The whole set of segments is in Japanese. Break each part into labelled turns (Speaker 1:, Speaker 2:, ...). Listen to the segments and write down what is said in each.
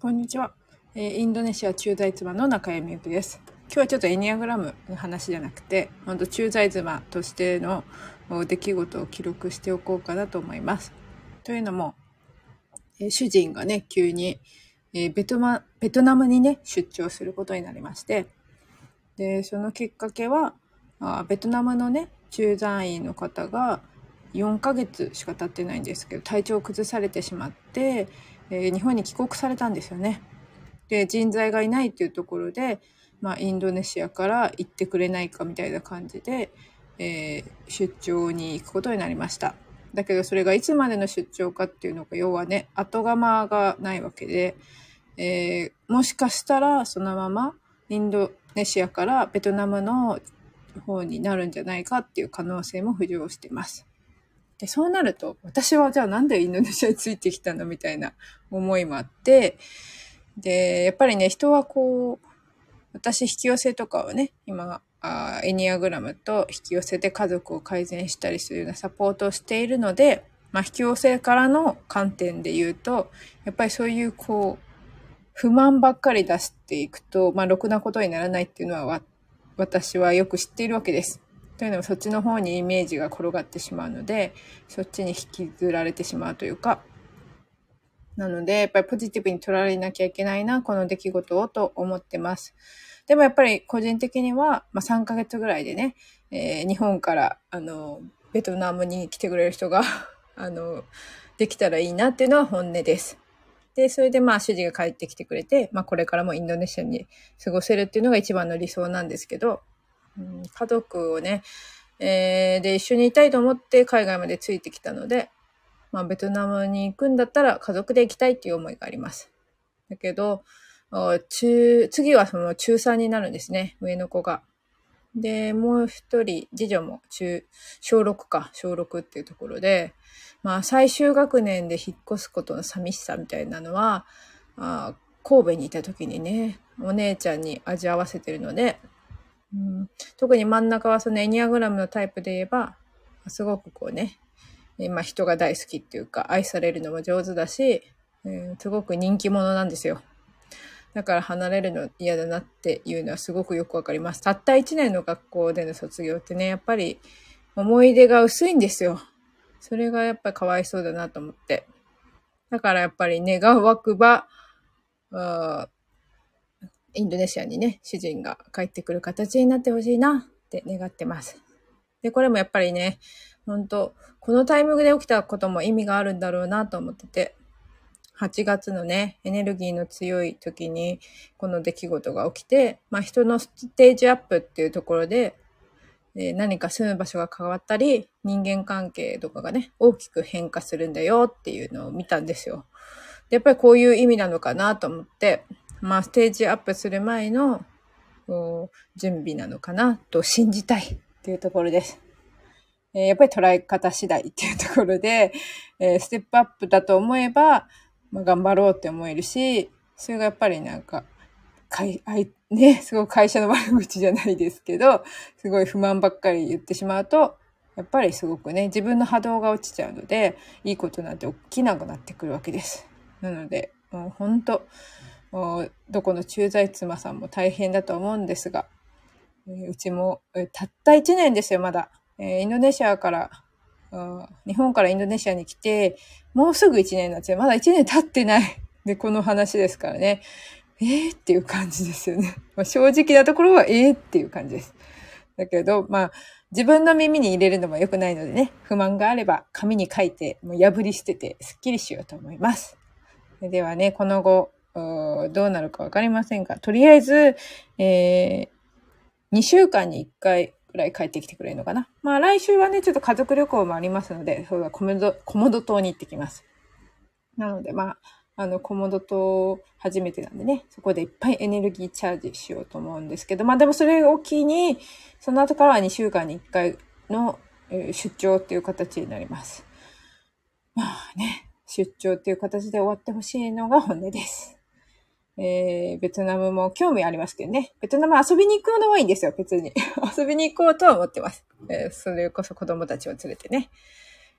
Speaker 1: こんにちは。えーインドネシア駐在妻の中山由紀です。今日はちょっとエニアグラムの話じゃなくて、本当駐在妻としての出来事を記録しておこうかなと思います。というのも、えー主人がね、急に、えーベトマ、ベトナムにね、出張することになりまして、で、そのきっかけは、あベトナムのね、駐在員の方が4ヶ月しか経ってないんですけど、体調を崩されてしまって、えー日本に帰国されたんですよね。で、人材がいないっていうところで、まあ、インドネシアから行ってくれないかみたいな感じで、えー出張に行くことになりました。だけど、それがいつまでの出張かっていうのが、要はね、後釜がないわけで、えーもしかしたらそのままインドネシアからベトナムの方になるんじゃないかっていう可能性も浮上しています。で、そうなると、私はじゃあなんでインドネシアについてきたのみたいな思いもあって、で、やっぱりね、人はこう、私引き寄せとかをね、今、あエニアグラムと引き寄せで家族を改善したりするようなサポートをしているので、まあ、引き寄せからの観点で言うと、やっぱりそういうこう、不満ばっかり出していくと、まあ、ろくなことにならないっていうのは私はよく知っているわけです。というのもそっちの方にイメージが転がってしまうので、そっちに引きずられてしまうというか、なので、やっぱりポジティブに捉えなきゃいけないな、この出来事をと思ってます。でもやっぱり個人的には、まあ、3ヶ月ぐらいでね、えー日本から、あの、ベトナムに来てくれる人が、あの、できたらいいなっていうのは本音です。で、それでまあ主人が帰ってきてくれて、まあこれからもインドネシアに過ごせるっていうのが一番の理想なんですけど、うん家族をね、えーで一緒にいたいと思って海外までついてきたので、まあベトナムに行くんだったら家族で行きたいっていう思いがあります。だけど、中、次はその中3になるんですね、上の子が。で、もう一人、次女も中、小6か、小6っていうところで、まあ最終学年で引っ越すことの寂しさみたいなのは、あ神戸にいた時にね、お姉ちゃんに味合わせてるので、うん、特に真ん中はそのエニアグラムのタイプで言えば、すごくこうね、えまあ人が大好きっていうか、愛されるのも上手だし、うんすごく人気者なんですよ。だから離れるの嫌だなっていうのはすごくよくわかります。たった1年の学校での卒業ってね、やっぱり思い出が薄いんですよ。それがやっぱりかわいそうだなと思って。だからやっぱり願わくば、インドネシアにね、主人が帰ってくる形になってほしいなって願ってます。で、これもやっぱりね、本当このタイミングで起きたことも意味があるんだろうなと思ってて、8月のね、エネルギーの強い時にこの出来事が起きて、まあ人のステージアップっていうところで、えー何か住む場所が変わったり、人間関係とかがね、大きく変化するんだよっていうのを見たんですよ。でやっぱりこういう意味なのかなと思って、まあステージアップする前の準備なのかなと信じたいっていうところです。えやっぱり捉え方次第っていうところで、えステップアップだと思えば、頑張ろうって思えるし、それがやっぱりなんか、かい、ね、すごい会社の悪口じゃないですけど、すごい不満ばっかり言ってしまうと、やっぱりすごくね、自分の波動が落ちちゃうので、いいことなんて起きなくなってくるわけです。なので、もう本当、どこの駐在妻さんも大変だと思うんですが、うちも、たった1年ですよ、まだ。インドネシアから、日本からインドネシアに来て、もうすぐ1年なんですよ。まだ1年経ってない。で、この話ですからね。えーっていう感じですよね。正直なところはえーっていう感じです。だけど、まあ、自分の耳に入れるのも良くないのでね、不満があれば紙に書いて、もう破り捨てて、すっきりしようと思います。ではね、この後、どうなるかわかりませんが、とりあえず、えー、2週間に1回ぐらい帰ってきてくれるのかな。まあ来週はね、ちょっと家族旅行もありますので、そうだ、コモド、コモド島に行ってきます。なので、まあ、あの、コモド島初めてなんでね、そこでいっぱいエネルギーチャージしようと思うんですけど、まあでもそれを機に、その後からは2週間に1回の、出張っていう形になります。まあね、出張っていう形で終わってほしいのが本音です。えー、ベトナムも興味ありますけどね。ベトナム遊びに行くのはいいんですよ、別に。遊びに行こうとは思ってます。えーそれこそ子供たちを連れてね。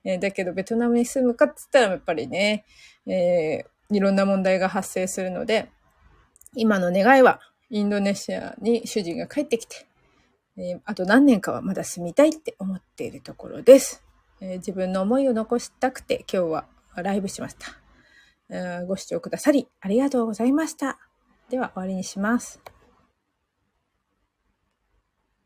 Speaker 1: えーだけど、ベトナムに住むかって言ったら、やっぱりね、えーいろんな問題が発生するので、今の願いは、インドネシアに主人が帰ってきて、えー、あと何年かはまだ住みたいって思っているところです。えー、自分の思いを残したくて今日はライブしました。ご視聴くださりありがとうございました。では終わりにします。